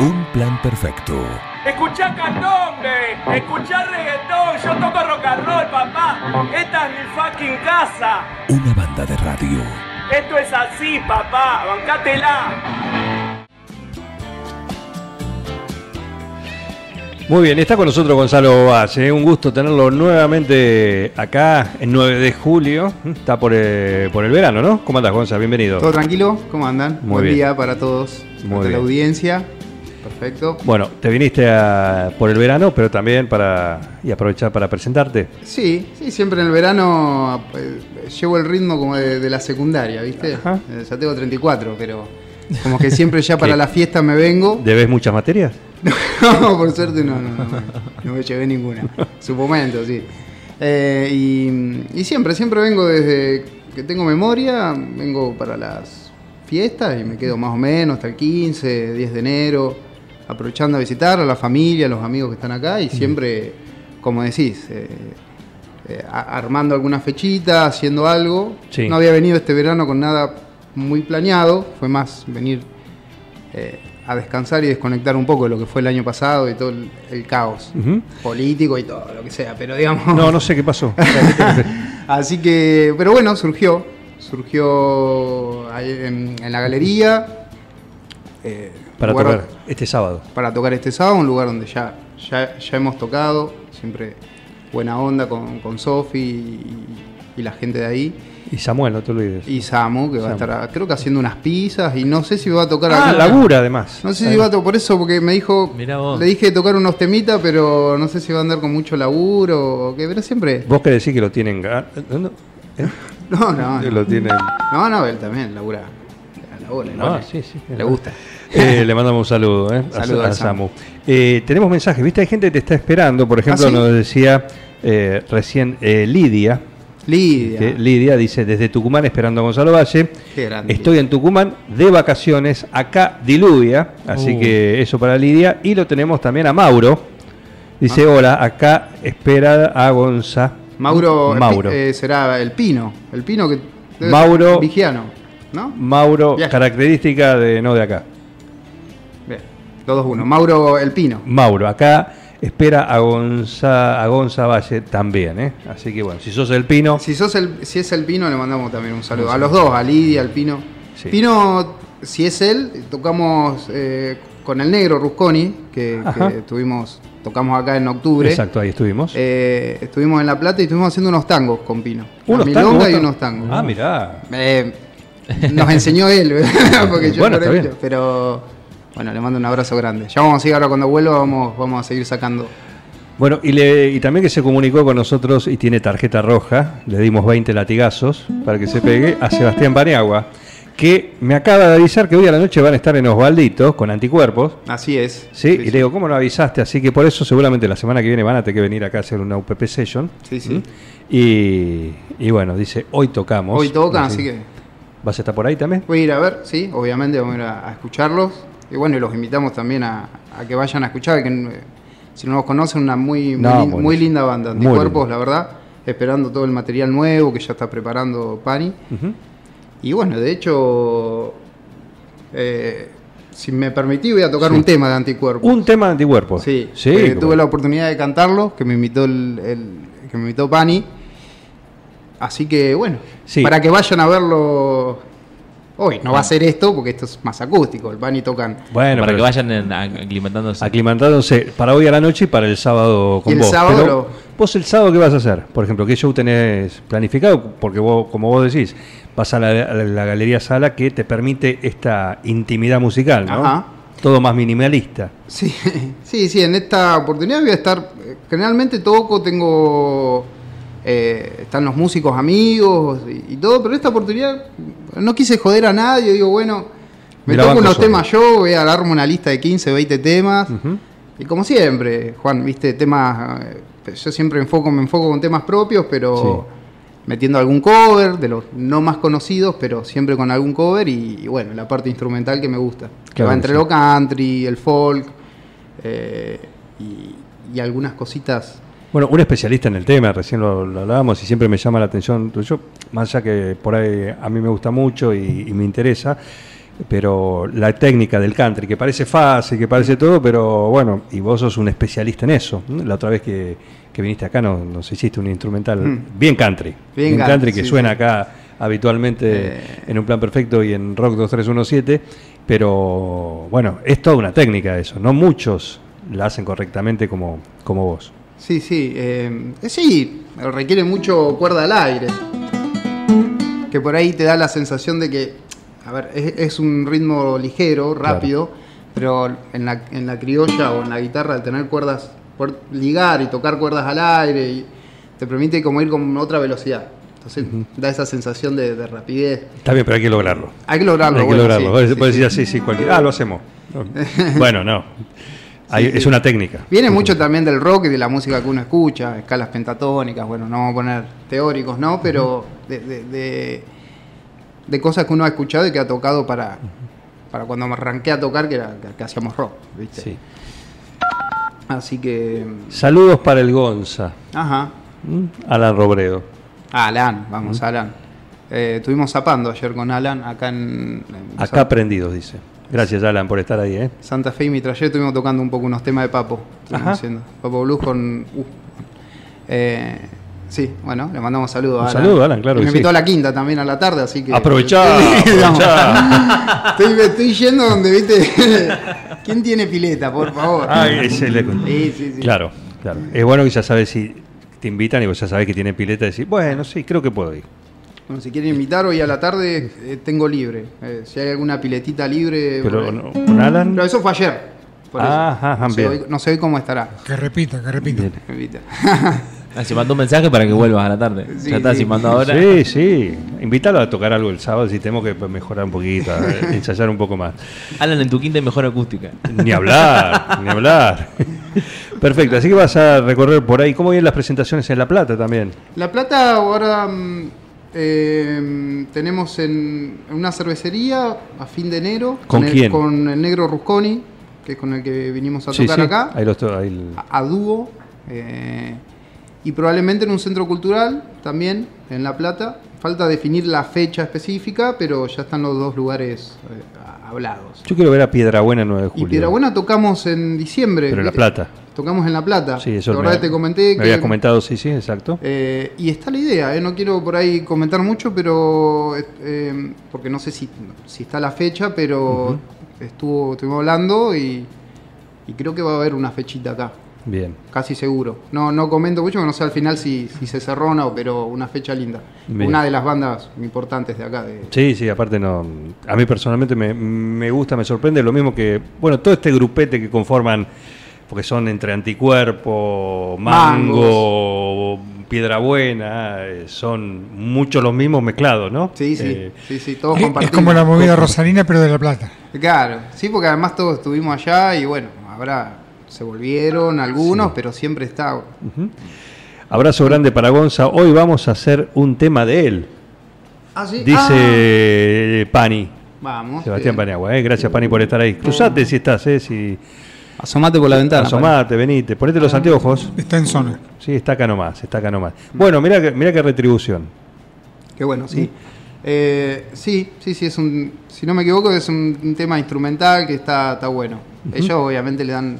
Un plan perfecto. Escuchá candombe, escuchá reggaetón, yo toco rock and roll, papá. Esta es mi fucking casa. Una banda de radio. Esto es así, papá, bancátela. Muy bien, está con nosotros Gonzalo Valle. Un gusto tenerlo nuevamente acá en 9 de julio. Está por, eh, por el verano, ¿no? ¿Cómo andas, Gonzalo? Bienvenido. ¿Todo tranquilo? ¿Cómo andan? Muy Buen bien. día para todos, Muy para bien. la audiencia. Perfecto. Bueno, te viniste a- por el verano, pero también para y aprovechar para presentarte. Sí, sí, siempre en el verano eh, llevo el ritmo como de, de la secundaria, ¿viste? Ajá. Eh, ya tengo 34, pero como que siempre ya para la fiesta me vengo. ¿Debes muchas materias? No, por suerte no, no, no, me- no me llevé ninguna. Su momento, sí. Eh, y, y siempre, siempre vengo desde que tengo memoria, vengo para las fiestas y me quedo más o menos hasta el 15, 10 de enero, aprovechando a visitar a la familia, a los amigos que están acá y siempre, como decís, eh, eh, armando alguna fechita, haciendo algo. Sí. No había venido este verano con nada muy planeado, fue más venir eh, a descansar y desconectar un poco de lo que fue el año pasado y todo el, el caos político y todo lo que sea, pero digamos... No, no sé qué pasó. Así que, pero bueno, surgió, surgió en, en la galería. eh, Para lugar- tocar este sábado. Para tocar este sábado, un lugar donde ya, ya, ya hemos tocado, siempre buena onda con, con Sofi y, y la gente de ahí. Y Samuel, no te olvides. Y Samu, que va a estar, creo que haciendo unas pizzas y no sé si va a tocar Ah, alguna- labura además. No sé si va a tocar por eso, porque me dijo, Mirá vos. le dije tocar unos temitas, pero no sé si va a andar con mucho laburo o qué, pero siempre... Vos querés decir que lo tienen... ga- ¿no? ¿Eh? No, no, Que no. lo tienen... No, no, él también labura. No, labura. sí, sí. Le gusta. Eh, le mandamos un saludo eh, a, Saludo a al Samu. Eh, tenemos mensajes, ¿viste? Hay gente que te está esperando. Por ejemplo, ¿Ah, sí? nos decía eh, recién eh, Lidia. Lidia. que Lidia dice, desde Tucumán esperando a Gonzalo Valle. Qué grande. Estoy en Tucumán de vacaciones, acá diluvia, así Uh. que eso para Lidia. Y lo tenemos también a Mauro. Dice, Ah. hola, acá espera a Gonza. Mauro, Mauro. eh, será el Pino. El Pino que. Mauro. Vigiano, ¿no? Mauro, Viaje. característica de no de acá. Bien. Los dos uno. Mauro el Pino. Mauro, acá espera a Gonza, a Gonza Valle también, ¿eh? Así que bueno, si sos el Pino, Si, sos el, si es el Pino, le mandamos también un saludo. A los dos, a Lidia, al Pino. Sí. Pino, si es él, tocamos eh, con el negro Rusconi, que, tuvimos, tocamos acá en octubre. exacto, ahí estuvimos. Eh, estuvimos en La Plata y estuvimos haciendo unos tangos con Pino. Unos tangos, y unos tangos. Ah, mirá. Eh, nos enseñó él, porque yo Bueno, no mucho, pero bueno, le mando un abrazo grande. Ya vamos a seguir ahora cuando vuelva, vamos, vamos a seguir sacando. Bueno, y, le, y también que se comunicó con nosotros y tiene tarjeta roja, le dimos 20 latigazos para que se pegue, a Sebastián Paniagua, que me acaba de avisar que hoy a la noche van a estar en Osvaldito con anticuerpos. Así es. ¿sí? y le digo, ¿cómo no avisaste? Así que por eso seguramente la semana que viene van a tener que venir acá a hacer una UPP session. Sí, sí. Y, y bueno, dice, hoy tocamos. Hoy tocan, así que ¿Vas a estar por ahí también? voy a ir a ver, sí, obviamente vamos a ir a, a escucharlos. Y bueno, y los invitamos también a, a que vayan a escuchar, que eh, si no los conocen, una muy, muy, No, linda banda, Muy Anticuerpos, linda. la verdad, esperando todo el material nuevo que ya está preparando Pani. Y bueno, de hecho, eh, si me permití, voy a tocar Sí. un tema de Anticuerpos. Un tema de anticuerpos. Sí, sí. tuve la oportunidad de cantarlo, que me invitó el, el- que me invitó Pani. Así que bueno, Sí. para que vayan a verlo hoy. No va a ser esto, porque esto es más acústico. El Pani tocan. Bueno, para que vayan en- aclimatándose. aclimatándose para hoy a la noche y para el sábado con Y el vos. sábado Pero lo- vos el sábado qué vas a hacer? Por ejemplo, ¿qué show tenés planificado? Porque vos, como vos decís, vas a la, a la galería sala que te permite esta intimidad musical, ¿no? Ajá. Todo más minimalista. Sí, sí, sí, en esta oportunidad voy a estar. eh, Generalmente toco, tengo. Eh, están los músicos amigos y, y todo, pero esta oportunidad no quise joder a nadie. Digo, bueno, me la toco unos solo. temas yo, voy a agarrarme una lista de 15, 20 temas. Y como siempre, Juan, viste, temas. eh, Yo siempre enfoco, me enfoco con temas propios, pero metiendo algún cover, de los no más conocidos, pero siempre con algún cover y, y bueno, la parte instrumental que me gusta. Que va entre sí. lo country, el folk eh, y, y algunas cositas. Bueno, un especialista en el tema, recién lo, lo hablábamos y siempre me llama la atención tuyo, más allá que por ahí a mí me gusta mucho y, y me interesa, pero la técnica del country, que parece fácil, que parece todo, pero bueno, y vos sos un especialista en eso. La otra vez que, que viniste acá nos, nos hiciste un instrumental Mm. bien country, Bien bien, country, country que sí, suena sí. acá habitualmente Eh. en un plan perfecto y en Rock 2317, pero bueno, es toda una técnica eso, no muchos la hacen correctamente como, como vos. Sí, sí. eh, eh, sí, requiere mucho cuerda al aire. Que por ahí te da la sensación de que, a ver, es, es un ritmo ligero, rápido, pero en la, en la criolla o en la guitarra, al tener cuerdas, poder ligar y tocar cuerdas al aire, y te permite como ir con otra velocidad. Entonces da esa sensación de, de rapidez. Está bien, pero hay que lograrlo. Hay que lograrlo. Hay que bueno, lograrlo. sí, Vos sí, sí. decir así, sí, cualquier- Ah, lo hacemos. No. bueno, no. Sí, es sí. una técnica. Viene mucho también del rock y de la música que uno escucha, escalas pentatónicas, bueno, no vamos a poner teóricos, ¿no? Pero de, de- de- de cosas que uno ha escuchado y que ha tocado para, para cuando me arranqué a tocar, que, era, que, que hacíamos rock, ¿viste? Sí. Así que, Saludos para el Gonza, ajá. ¿m? Alan Robredo. Ah, Alan, vamos, Alan. Eh, estuvimos zapando ayer con Alan acá en, en Acá aprendidos, dice. Gracias, Alan, por estar ahí. ¿eh? Santa Fe y Mitraller estuvimos tocando un poco unos temas de Papo. haciendo. Papo Blues con. uh, eh, sí, bueno, le mandamos saludos Un a Alan. saludo, Alan, claro Y Me sí. invitó a la quinta también a la tarde, así que. Aprovechá, estoy, estoy yendo donde, viste. ¿Quién tiene pileta, por favor? Ah, ese le- Sí, sí, sí. Claro, claro. Es bueno que ya sabes si te invitan y vos ya sabés que tiene pileta y decís, bueno, sí, creo que puedo ir. Bueno, si quieren invitar hoy a la tarde, eh, tengo libre. Eh, si hay alguna piletita libre. Pero no, con Alan. Pero eso fue ayer. por eso. Ajá, ajá, no, sé bien. hoy, no sé hoy cómo estará. Que repita, que repita. Invita. Ah, se mandó un mensaje para que vuelvas a la tarde. Sí, ya está, sí. si mandó ahora. Sí, sí. Invítalo a tocar algo el sábado si tenemos que mejorar un poquito, ensayar un poco más. Alan en tu quinta y mejor acústica. Ni hablar, ni hablar. Perfecto, así que vas a recorrer por ahí. ¿Cómo vienen las presentaciones en La Plata también? La Plata ahora mm, eh, tenemos en, en una cervecería a fin de enero. ¿Con el, quién? Con el negro Rusconi, que es con el que vinimos a tocar acá. Ahí lo estoy- ahí el- A, a dúo. eh, y probablemente en un centro cultural también, en La Plata. Falta definir la fecha específica, pero ya están los dos lugares eh, hablados. Yo quiero ver a Piedrabuena el 9 de julio. Y Piedrabuena tocamos en diciembre. Pero en La. Plata. Tocamos en La Plata. Sí, eso La me, te comenté me que habías comentado, sí, sí, exacto. eh, y está la idea, eh, no quiero por ahí comentar mucho, pero eh, porque no sé si, si está la fecha, pero estuvo, estuvimos hablando y, y creo que va a haber una fechita acá, Bien. casi seguro. No, no comento mucho, no sé al final si, si se cerró o no, pero una fecha linda. Bien. Una de las bandas importantes de acá. De, Sí, sí, aparte no. A mí personalmente me, me gusta, me sorprende. Lo mismo que, bueno, todo este grupete que conforman, porque son entre Anticuerpo, Mango, Piedra Buena, eh, son muchos los mismos mezclados, ¿no? sí, sí, Eh, sí, sí, todos Es- Es compartimos. como la movida rosarina, pero de La Plata. Claro, sí, porque además todos estuvimos allá y bueno, ahora se volvieron algunos, pero siempre está. Abrazo grande para Gonza. Hoy vamos a hacer un tema de él, Ah, sí. dice Pani. Ah, vamos. Sebastián bien. Paniagua, eh. gracias Pani por estar ahí. Cruzate si estás, eh, si Asomate por la ventana. asomate, venite, ponete los anteojos. Está en zona. Sí, está acá nomás, está acá nomás. Bueno, mira que, mira qué retribución. Qué bueno, sí. Eh, sí, sí, sí, es un. Si no me equivoco, es un, un tema instrumental que está, está bueno. Ellos obviamente le dan.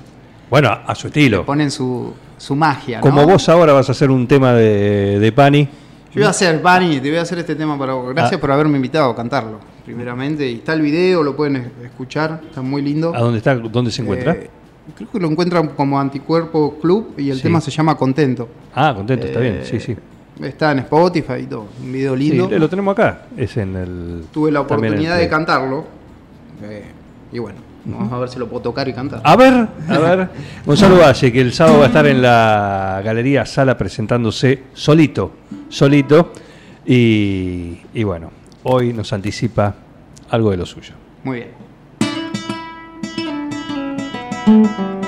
Bueno, a, su estilo. ponen su, su magia. ¿no? Como vos ahora vas a hacer un tema de, de Pani. Yo voy a hacer, Bani, te voy a hacer este tema para vos. Gracias Ah. por haberme invitado a cantarlo, primeramente. Y está el video, lo pueden es- escuchar, está muy lindo. ¿A dónde está? ¿Dónde se encuentra? Eh, creo que lo encuentran como Anticuerpo Club y el Sí. tema se llama Contento. ah, contento, está bien. Eh, Sí, sí. Está en Spotify y todo. Un video Sí, lindo. lo tenemos acá. Es en el. Tuve la oportunidad de cantarlo. eh, y bueno, vamos a ver si lo puedo tocar y cantar. A ver, a ver. Gonzalo Valle, que el sábado va a estar en la Galería Sala presentándose solito, solito. Y, y bueno, hoy nos anticipa algo de lo suyo. Muy bien. Tuve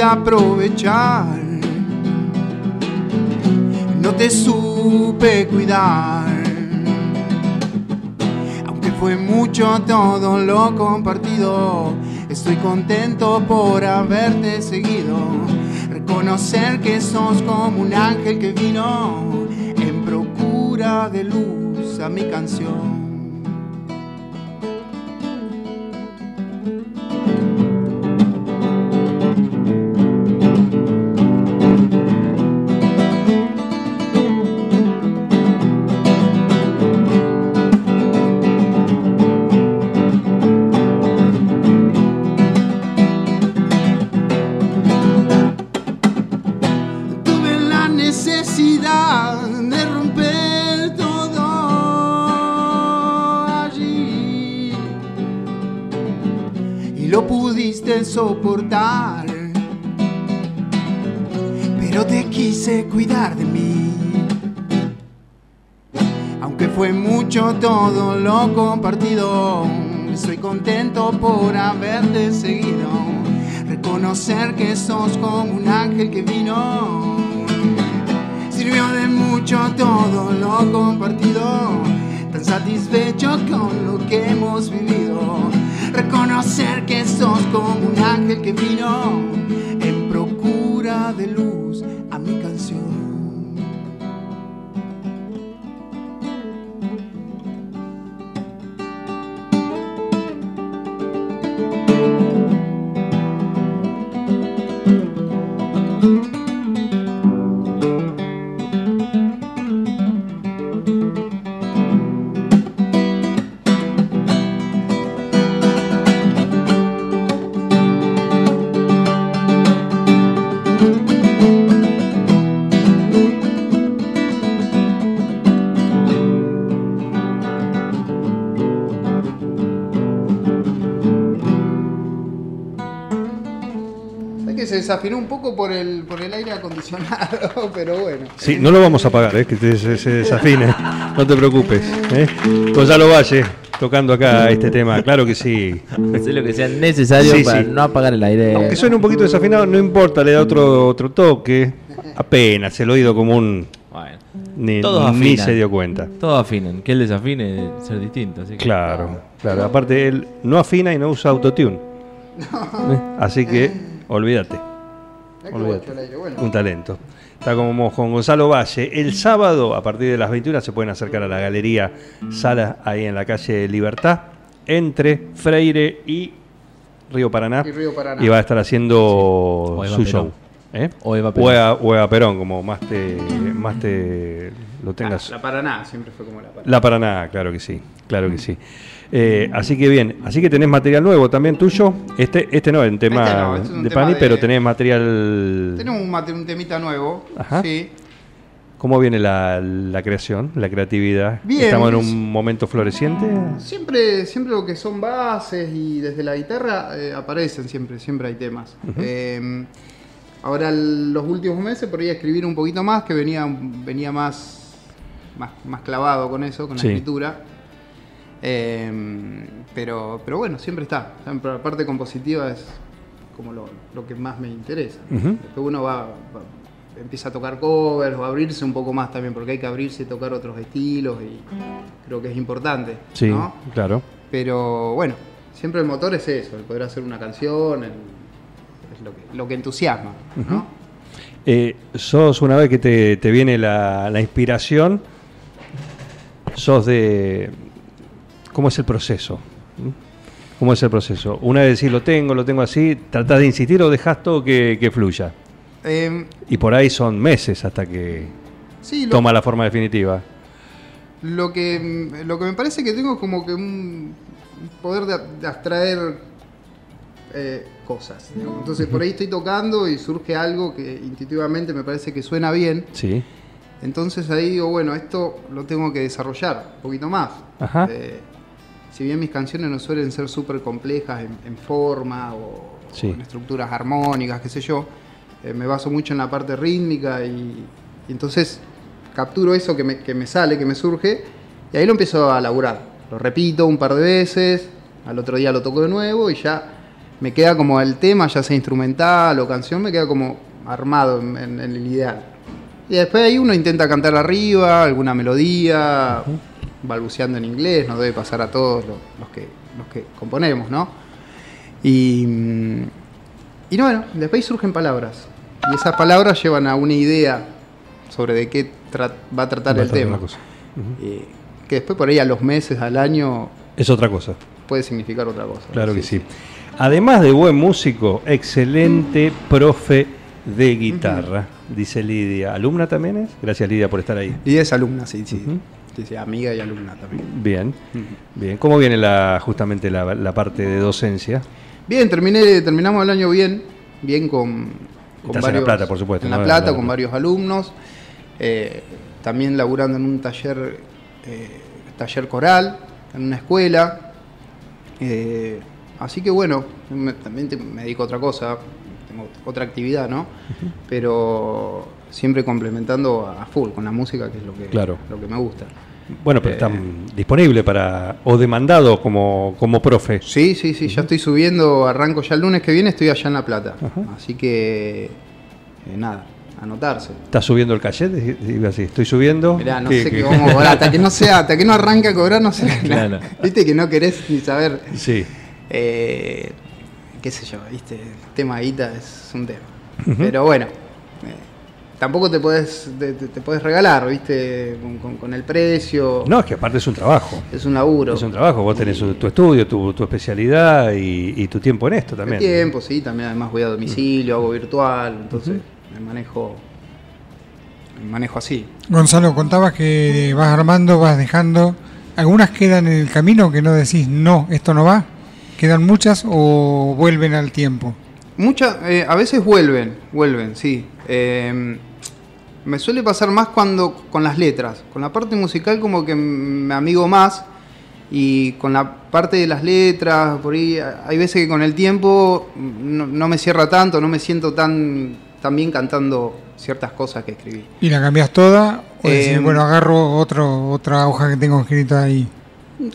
supiste aprovechar. No te supe cuidar. Aunque fue mucho todo lo compartido, estoy contento por haberte seguido. Reconocer que sos como un ángel que vino en procura de luz a mi canción. Lo pudiste soportar, pero te quise cuidar de mí. Aunque fue mucho todo lo compartido, soy contento por haberte seguido. Reconocer que sos como un ángel que vino. Sirvió de mucho todo lo compartido. Tan satisfecho con lo que hemos vivido. Reconocer que sos como un ángel que vino en procura de luz a mi canción. Desafinó un poco por el, por el aire acondicionado, pero bueno. Sí, no lo vamos a pagar, eh, que te- se, se desafine. No te preocupes. ¿eh? Gonzalo Valle, tocando acá este tema. Claro que sí. Hacer lo que sea necesario Sí, para sí. no apagar el aire. Aunque suene un poquito desafinado, no importa, le da otro, otro toque. Apenas, el oído como un... Bueno, Ni, Todos ni afinan. se dio cuenta. todos afinen. Que él desafine es ser distinto. Así que Claro, claro. Aparte, él no afina y no usa autotune. ¿Eh? Así que, olvídate. Bueno. Un talento. Está como con Gonzalo Valle. El sábado, a partir de las 21, se pueden acercar a la galería Sala, ahí en la calle Libertad, entre Freire y Río Paraná. Y Río Paraná. Y va a estar haciendo O Eva su Perón. show. ¿Eh? O Eva Perón. O Eva, o Eva Perón, como más te, más te lo tengas. La Paraná siempre fue como la Paraná. La Paraná, claro que sí, claro que sí. Eh, así que bien, así que tenés material nuevo también tuyo. Este, este no es un tema Este no, este es de tema Pani, de- pero tenés material. Tenemos un, un temita nuevo. Ajá. Sí. ¿Cómo viene la, la creación, la creatividad? Bien, ¿Estamos en un momento floreciente? Siempre, siempre lo que son bases y desde la guitarra eh, aparecen siempre, siempre hay temas. Eh, ahora los últimos meses por ahí escribir un poquito más, que venía, venía más, más, más clavado con eso, con la Sí. escritura. Eh, pero, pero bueno, siempre está. Siempre La parte compositiva es como lo, lo que más me interesa. Ujú. Después uno va, va- empieza a tocar covers o a abrirse un poco más también, porque hay que abrirse y tocar otros estilos y creo que es importante. Sí, ¿no? claro. Pero bueno, siempre el motor es eso, el poder hacer una canción, el- es lo que, lo que entusiasma, ¿no? Eh, sos una vez que te, te viene la, la inspiración, sos de... ¿Cómo es el proceso? ¿Cómo es el proceso? Una vez decís lo tengo, lo tengo así, tratás de insistir o dejás todo que, que fluya. Eh, Y por ahí son meses hasta que sí, lo, toma la forma definitiva. lo que, lo que me parece que tengo es como que un poder de, de abstraer eh, cosas. Entonces por ahí estoy tocando y surge algo que intuitivamente me parece que suena bien. Sí. Entonces ahí digo, bueno, esto lo tengo que desarrollar un poquito más. Ajá. Eh, si bien mis canciones no suelen ser súper complejas en, en forma o, Sí. o en estructuras armónicas, qué sé yo, eh, me baso mucho en la parte rítmica y, y entonces capturo eso que me, que me sale, que me surge, y ahí lo empiezo a laburar. Lo repito un par de veces, al otro día lo toco de nuevo y ya me queda como el tema, ya sea instrumental o canción, me queda como armado en, en- en el ideal. Y después ahí uno intenta cantar arriba, alguna melodía, balbuceando en inglés, nos debe pasar a todos los, los que, los que componemos, ¿no? Y, mm, y no, bueno, después surgen palabras. Y esas palabras llevan a una idea sobre de qué va a tratar Va el tema. cosa. Eh, que después por ahí a los meses, al año, Es otra cosa. puede significar otra cosa. Claro que sí. Además de buen músico, excelente profe de guitarra, dice Lidia. ¿Alumna también es? Gracias Lidia por estar ahí. Y es alumna, sí, sí. Sí, sí, amiga y alumna también. Bien, bien. ¿Cómo viene la, justamente la, la parte de docencia? Bien, terminé, terminamos el año bien, bien con, con Estás en La Plata, por supuesto, En. La Plata, La con varios alumnos. eh, también laburando en un taller, eh, taller coral, en una escuela. eh, así que bueno, me- también te- me dedico a otra cosa, tengo otra actividad, ¿no? Pero siempre complementando a full con la música, que es lo que, Claro. lo que me gusta. Bueno, pero Eh. están disponible para, o demandado como, como profe. Sí, sí, sí, ya estoy subiendo, arranco ya el lunes que viene, estoy allá en La Plata. Así que, eh, nada, anotarse. ¿Estás subiendo el caché? Digo así, estoy subiendo. Mirá, no ¿Qué- sé qué- qué vamos a cobrar, hasta que no sea, hasta que no arranque a cobrar, no sé. Claro. Viste que no querés ni saber, Sí. eh, qué sé yo, viste, el tema guita es un tema. Pero bueno, eh, tampoco te podés, te, te- te podés regalar, viste, con, con- con el precio. No, es que aparte es un trabajo. Es un laburo. Es un trabajo. Vos tenés tu estudio, tu, tu especialidad y, y tu tiempo en esto El también. tiempo, sí, también además voy a domicilio, hago virtual, entonces me manejo me manejo así. Gonzalo, contabas que vas armando, vas dejando. ¿Algunas quedan en el camino que no decís, no, esto no va? ¿Quedan muchas o vuelven al tiempo? Muchas, eh, a veces vuelven, vuelven, sí. Eh, me suele pasar más cuando con las letras. Con la parte musical como que me amigo más y con la parte de las letras, por ahí hay veces que con el tiempo no, no me cierra tanto, no me siento tan, tan bien cantando ciertas cosas que escribí. ¿Y la cambias toda? ¿O decís, Em, bueno, agarro otro, otra hoja que tengo escrita ahí?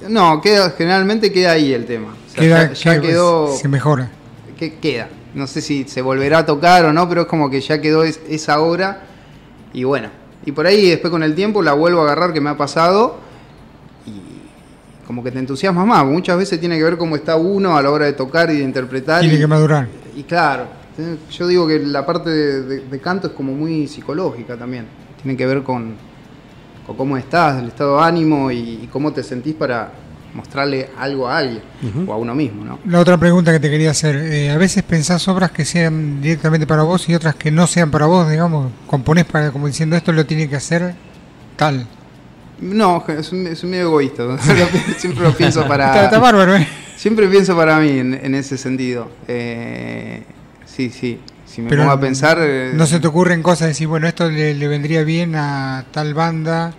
No, queda, generalmente queda ahí el tema. O sea, Queda, ya, ya que- quedó. Se mejora. que queda. No sé si se volverá a tocar o no, pero es como que ya quedó es- esa obra. Y bueno, y por ahí después con el tiempo la vuelvo a agarrar que me ha pasado. Y como que te entusiasmas más. Muchas veces tiene que ver cómo está uno a la hora de tocar y de interpretar. Tiene y, que madurar. y claro, yo digo que la parte de, de- de canto es como muy psicológica también. Tiene que ver con, con cómo estás, el estado de ánimo y, y cómo te sentís para mostrarle algo a alguien o a uno mismo, ¿no? La otra pregunta que te quería hacer, eh, a veces pensás obras que sean directamente para vos y otras que no sean para vos, digamos, componés para como diciendo esto lo tiene que hacer tal. No, es, un- es medio egoísta. Siempre lo pienso Está, está para. bárbaro, ¿eh? Siempre pienso para mí en, en ese sentido. Eh, sí, sí. Si me Pero pongo a pensar. eh, No se te ocurren cosas de decir, bueno, esto le, le vendría bien a tal banda.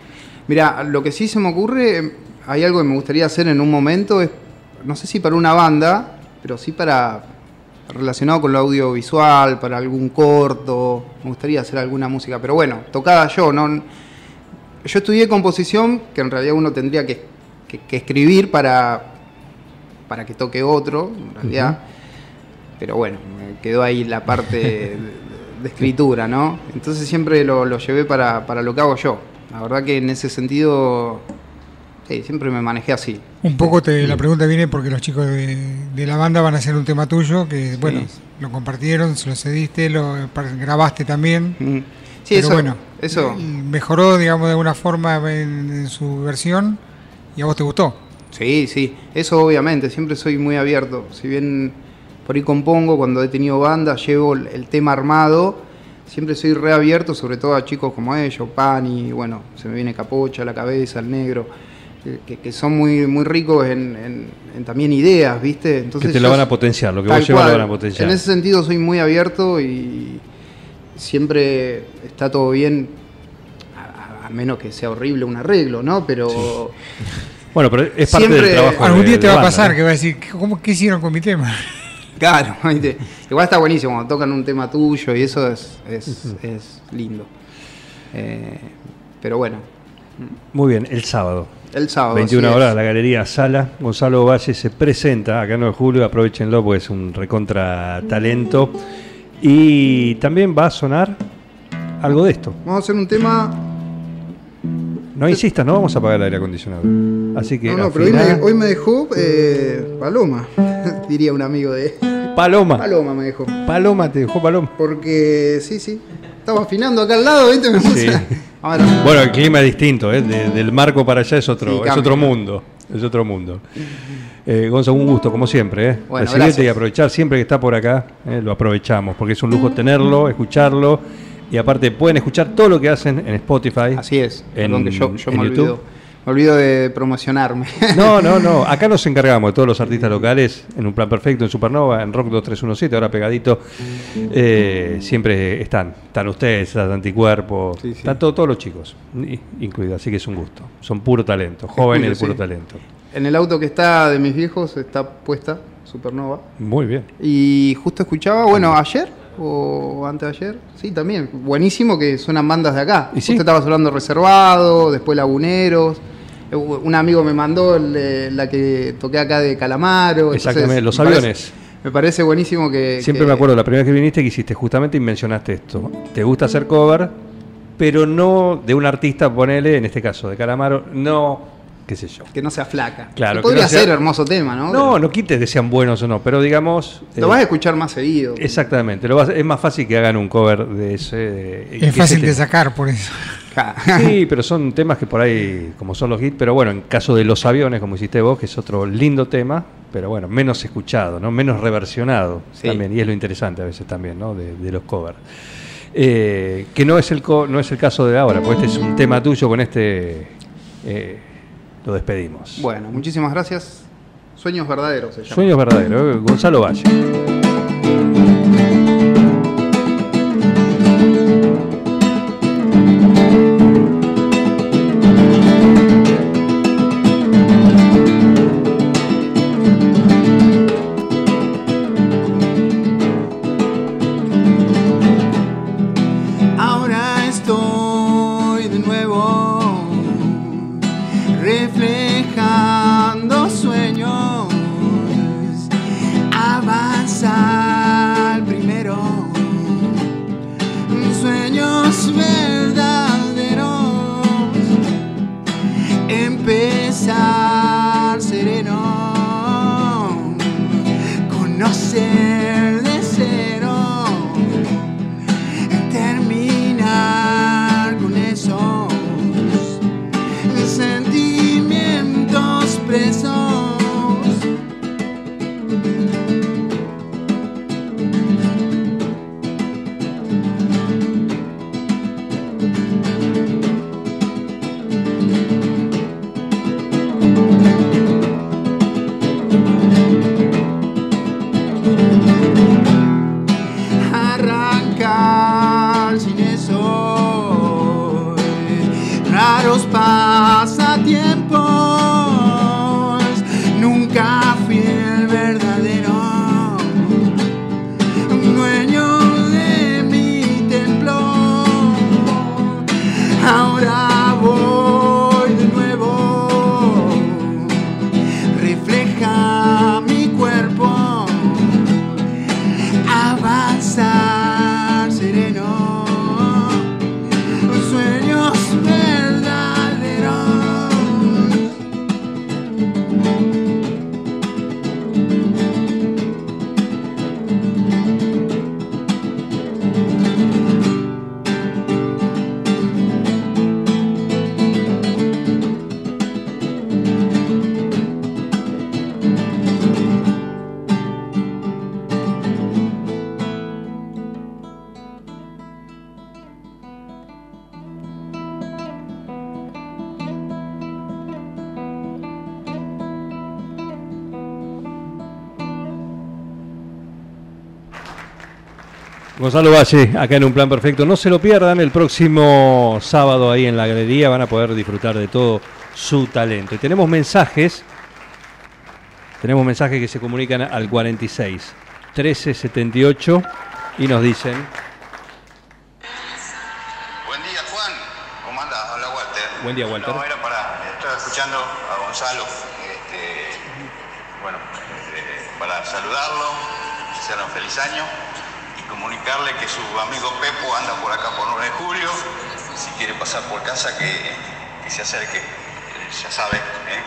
Mira, lo que sí se me ocurre, hay algo que me gustaría hacer en un momento, es, no sé si para una banda, pero sí para relacionado con lo audiovisual, para algún corto, me gustaría hacer alguna música, pero bueno, tocada yo, no yo estudié composición, que en realidad uno tendría que, que- que escribir para, para que toque otro, en realidad. Pero bueno, quedó ahí la parte de, de escritura, ¿no? Entonces siempre lo, lo llevé para, para lo que hago yo. La verdad que en ese sentido, sí, siempre me manejé así. Un poco te, la pregunta viene porque los chicos de, de la banda van a hacer un tema tuyo, que bueno, lo compartieron, se lo cediste, lo grabaste también. Mm. Sí, Pero eso, bueno, eso. mejoró, digamos, de alguna forma en, en su versión y a vos te gustó. Sí, sí, eso obviamente, siempre soy muy abierto. Si bien por ahí compongo, cuando he tenido banda, llevo el, tema armado, siempre soy reabierto, sobre todo a chicos como ellos, Pani, bueno, se me viene Capocha a la cabeza, el negro, que- son muy, muy ricos en, en- en también ideas, ¿viste? Entonces que te la van a potenciar, lo que vos llevas lo van a potenciar. En ese sentido soy muy abierto y siempre está todo bien, a, menos que sea horrible un arreglo, ¿no? Pero... Bueno, pero es parte Siempre- del trabajo. Algún de- día te de va a pasar que va a decir, ¿cómo, ¿qué hicieron con mi tema? Claro, igual está buenísimo cuando tocan un tema tuyo y eso es, es, es lindo. Eh, pero bueno, Muy bien, el sábado. El sábado. 21 así es. horas, la Galería Sala. Gonzalo Valle se presenta acá en 9 de julio, aprovechenlo porque es un recontra talento. Y también va a sonar algo de esto. Vamos a hacer un tema. No insistas, no vamos a apagar el aire acondicionado. Así que No, no, pero hoy me, hoy me dejó eh, Paloma, diría un amigo de. Paloma. Paloma me dejó. Paloma, te dejó Paloma. Porque, sí, sí. Estaba afinando acá al lado, ¿viste? Me Sí. Ahora, Bueno, el clima es distinto, ¿eh? De- del marco para allá es otro, Sí, es otro mundo. Es otro mundo. Eh, Gonzalo, un gusto, como siempre. ¿eh? Bueno, Recibirte y aprovechar siempre que está por acá, ¿eh? lo aprovechamos, porque es un lujo tenerlo, escucharlo. Y aparte, pueden escuchar todo lo que hacen en Spotify. así es. En- Perdón que yo, yo en me YouTube. olvido. Me olvido de promocionarme. No, no, no. Acá nos encargamos de todos los artistas locales en un plan perfecto, en Supernova, en Rock 2317, ahora pegadito. Eh, siempre están. Están ustedes, están Anticuerpo, Sí, sí. están todo- todos los chicos, incluidos. Así que es un gusto. Son puro talento, jóvenes de puro sí. talento. en el auto que está de mis viejos está puesta Supernova. Muy bien. Y justo escuchaba, bueno, ayer o antes de ayer, sí, también. Buenísimo que suenan bandas de acá. Y sí. Justo estabas hablando Reservado, después Laguneros. Eh, Un amigo me mandó el, la que toqué acá de Calamaro. entonces, Exactamente, los me parece- aviones. me parece buenísimo que. Siempre que- me acuerdo la primera vez que viniste que hiciste justamente y mencionaste esto. Te gusta hacer cover, pero no de un artista, ponele, en este caso de Calamaro, no, qué sé yo. Que no sea flaca. Claro, Que que podría no sea- ser hermoso tema, ¿no? No, no quites que sean buenos o no, pero digamos... Lo eh, vas a escuchar más seguido. Exactamente, lo vas- es más fácil que hagan un cover de ese... de- que Es fácil ese de sacar por eso. Sí, pero son temas que por ahí, como son los hits, pero bueno, en caso de los aviones, como hiciste vos, que es otro lindo tema, pero bueno, menos escuchado, ¿no? Menos reversionado Sí. también, y es lo interesante a veces también, ¿no? De, de los covers. Eh, que no es, el co- no es el caso de ahora, porque este es un tema tuyo, con este eh, lo despedimos. Bueno, muchísimas gracias. Sueños verdaderos se llama. Sueños verdaderos, ¿eh? Gonzalo Valle. Gonzalo Valle, acá en Un Plan Perfecto. No se lo pierdan el próximo sábado ahí en la galería. Van a poder disfrutar de todo su talento. Y tenemos mensajes. Tenemos mensajes que se comunican al 46 1378 y nos dicen. Buen día, Juan. ¿Cómo anda? Habla Walter. Buen día, Walter. No, era para. Estaba escuchando a Gonzalo. Este, bueno, eh, para saludarlo, desearle un feliz año comunicarle que su amigo Pepo anda por acá por 9 de julio. Si quiere pasar por casa, que, que se acerque. Eh, Ya sabe. ¿eh?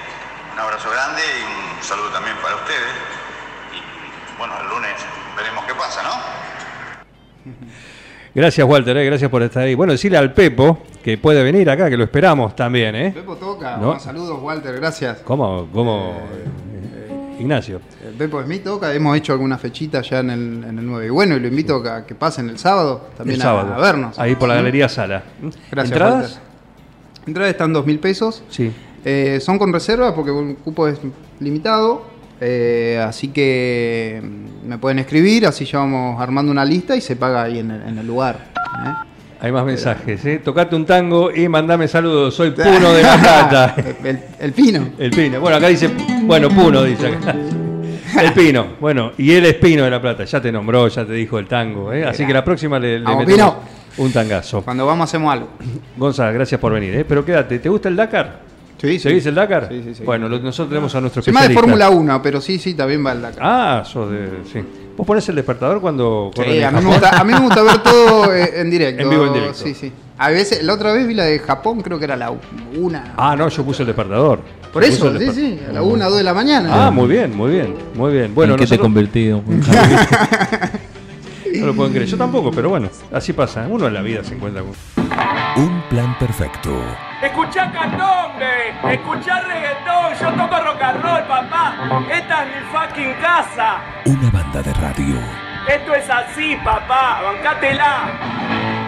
Un abrazo grande y un saludo también para ustedes. Y bueno, el lunes veremos qué pasa, ¿no? Gracias, Walter, eh, gracias por estar ahí. Bueno, decirle al Pepo que puede venir acá, que lo esperamos también, ¿eh? Pepo toca. No. Saludos, Walter, gracias. ¿Cómo? ¿Cómo? eh, Ignacio. El Pepo Smith toca, hemos hecho alguna fechita ya en el, en el 9. Y bueno, y lo invito a que pasen el sábado también el a- sábado. A, vernos. Ahí por la. Galería Sala. Gracias, ¿Entradas? Walter. Entradas están dos mil pesos. Sí. Eh, son con reserva porque el cupo es limitado. eh, así que mm, me pueden escribir, así ya vamos armando una lista y se paga ahí en el, en el lugar. ¿eh? Hay más mensajes, ¿eh? Tocate un tango y mandame saludos. Soy Puno de La Plata. el, el pino. El Pino. Bueno, acá dice, bueno, Puno dice acá. El Pino. Bueno, y él es Pino de La Plata. Ya te nombró, ya te dijo el tango, ¿eh? Así que la próxima le, le metemos Pino. un tangazo. Cuando vamos hacemos algo. Gonzalo, gracias por venir, ¿eh? Pero quédate, ¿te gusta el Dakar? Sí, sí. ¿Seguís el Dakar? Sí, sí, sí. Bueno, nosotros tenemos a nuestro Soy más de. Fórmula 1, pero sí, sí, también va el Dakar. Ah, sos de... Sí. ¿Vos ponés el despertador cuando Sí, a mí, me gusta, a mí me gusta ver todo en directo. En vivo, en directo. Sí, sí. A veces, la otra vez vi la de Japón, creo que era la una. Ah, no, yo puse el despertador. Por Yo eso, sí, sí, a la una, dos de la mañana. Ah, muy bien, muy bien, muy bien. Bueno, ¿En qué te he convertido? no lo pueden creer. Yo tampoco, pero bueno, así pasa. Uno en la vida se encuentra con... Un plan perfecto. Escuchá candombe, escuchá reggaetón, yo toco rock and roll, papá. Esta es mi fucking casa. Una banda de radio. Esto es así, papá, bancátela.